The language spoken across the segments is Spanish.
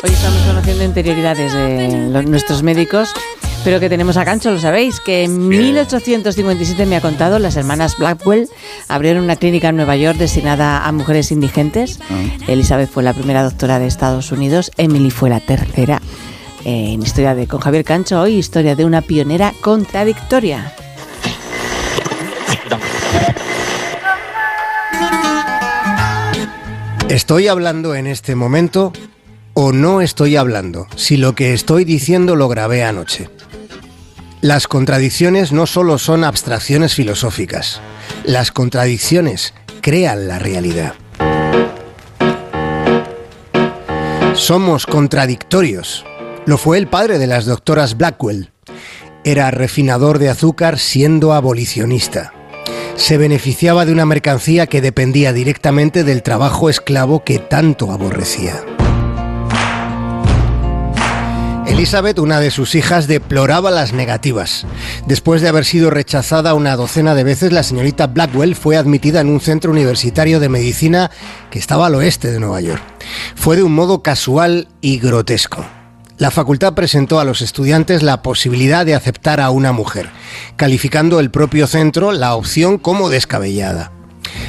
Hoy estamos conociendo interioridades de nuestros médicos, pero que tenemos a Cancho, lo sabéis, que en 1857 me ha contado, las hermanas Blackwell abrieron una clínica en Nueva York destinada a mujeres indigentes. Ah. Elizabeth fue la primera doctora de Estados Unidos, Emily fue la tercera. En Historia de con Javier Cancho, hoy historia de una pionera contradictoria. ¿Estoy hablando en este momento o no estoy hablando si lo que estoy diciendo lo grabé anoche? Las contradicciones no solo son abstracciones filosóficas, las contradicciones crean la realidad. Somos contradictorios. Lo fue el padre de las doctoras Blackwell. Era refinador de azúcar siendo abolicionista se beneficiaba de una mercancía que dependía directamente del trabajo esclavo que tanto aborrecía. Elizabeth, una de sus hijas, deploraba las negativas. Después de haber sido rechazada una docena de veces, la señorita Blackwell fue admitida en un centro universitario de medicina que estaba al oeste de Nueva York. Fue de un modo casual y grotesco la facultad presentó a los estudiantes la posibilidad de aceptar a una mujer, calificando el propio centro la opción como descabellada.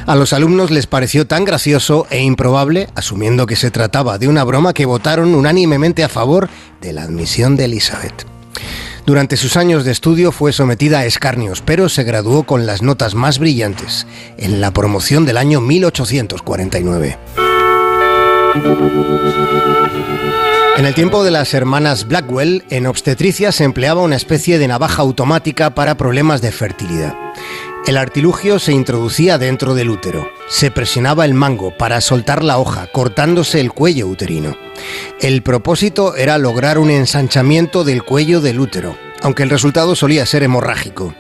A los alumnos les pareció tan gracioso e improbable, asumiendo que se trataba de una broma, que votaron unánimemente a favor de la admisión de Elizabeth. Durante sus años de estudio fue sometida a escarnios, pero se graduó con las notas más brillantes en la promoción del año 1849. En el tiempo de las hermanas Blackwell, en obstetricia se empleaba una especie de navaja automática para problemas de fertilidad. El artilugio se introducía dentro del útero. Se presionaba el mango para soltar la hoja, cortándose el cuello uterino. El propósito era lograr un ensanchamiento del cuello del útero aunque el resultado solía ser hemorrágico.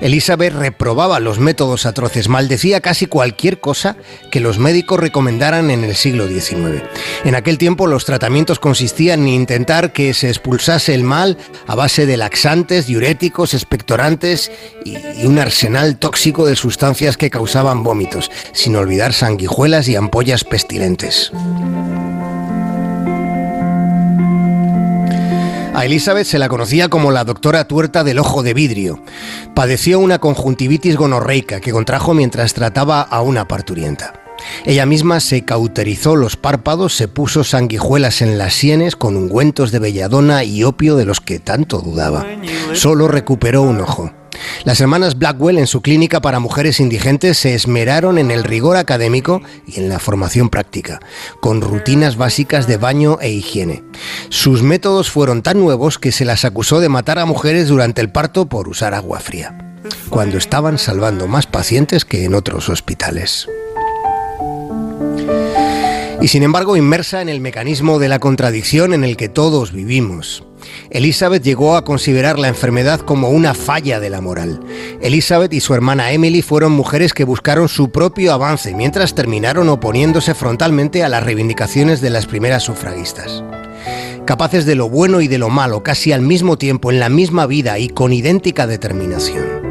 Elizabeth reprobaba los métodos atroces, maldecía casi cualquier cosa que los médicos recomendaran en el siglo XIX. En aquel tiempo los tratamientos consistían en intentar que se expulsase el mal a base de laxantes, diuréticos, expectorantes y, un arsenal tóxico de sustancias que causaban vómitos, sin olvidar sanguijuelas y ampollas pestilentes. A Elizabeth se la conocía como la doctora tuerta del ojo de vidrio. Padeció una conjuntivitis gonorreica que contrajo mientras trataba a una parturienta. Ella misma se cauterizó los párpados, se puso sanguijuelas en las sienes con ungüentos de belladona y opio de los que tanto dudaba. Solo recuperó un ojo. Las hermanas Blackwell en su clínica para mujeres indigentes se esmeraron en el rigor académico y en la formación práctica, con rutinas básicas de baño e higiene. Sus métodos fueron tan nuevos que se las acusó de matar a mujeres durante el parto por usar agua fría, cuando estaban salvando más pacientes que en otros hospitales y sin embargo inmersa en el mecanismo de la contradicción en el que todos vivimos. Elizabeth llegó a considerar la enfermedad como una falla de la moral. Elizabeth y su hermana Emily fueron mujeres que buscaron su propio avance mientras terminaron oponiéndose frontalmente a las reivindicaciones de las primeras sufragistas. Capaces de lo bueno y de lo malo casi al mismo tiempo en la misma vida y con idéntica determinación.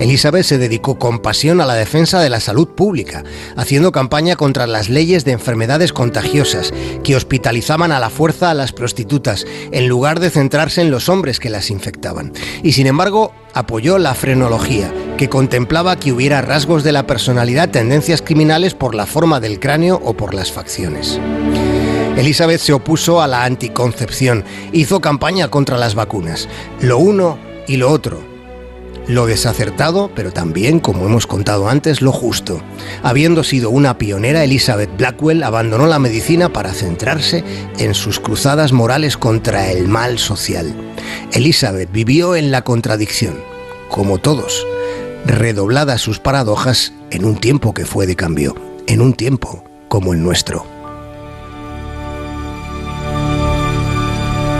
Elizabeth se dedicó con pasión a la defensa de la salud pública, haciendo campaña contra las leyes de enfermedades contagiosas que hospitalizaban a la fuerza a las prostitutas, en lugar de centrarse en los hombres que las infectaban. Y sin embargo, apoyó la frenología, que contemplaba que hubiera rasgos de la personalidad, tendencias criminales por la forma del cráneo o por las facciones. Elizabeth se opuso a la anticoncepción, hizo campaña contra las vacunas, lo uno y lo otro, lo desacertado, pero también, como hemos contado antes, lo justo. Habiendo sido una pionera, Elizabeth Blackwell abandonó la medicina para centrarse en sus cruzadas morales contra el mal social. Elizabeth vivió en la contradicción, como todos, redobladas sus paradojas en un tiempo que fue de cambio, en un tiempo como el nuestro.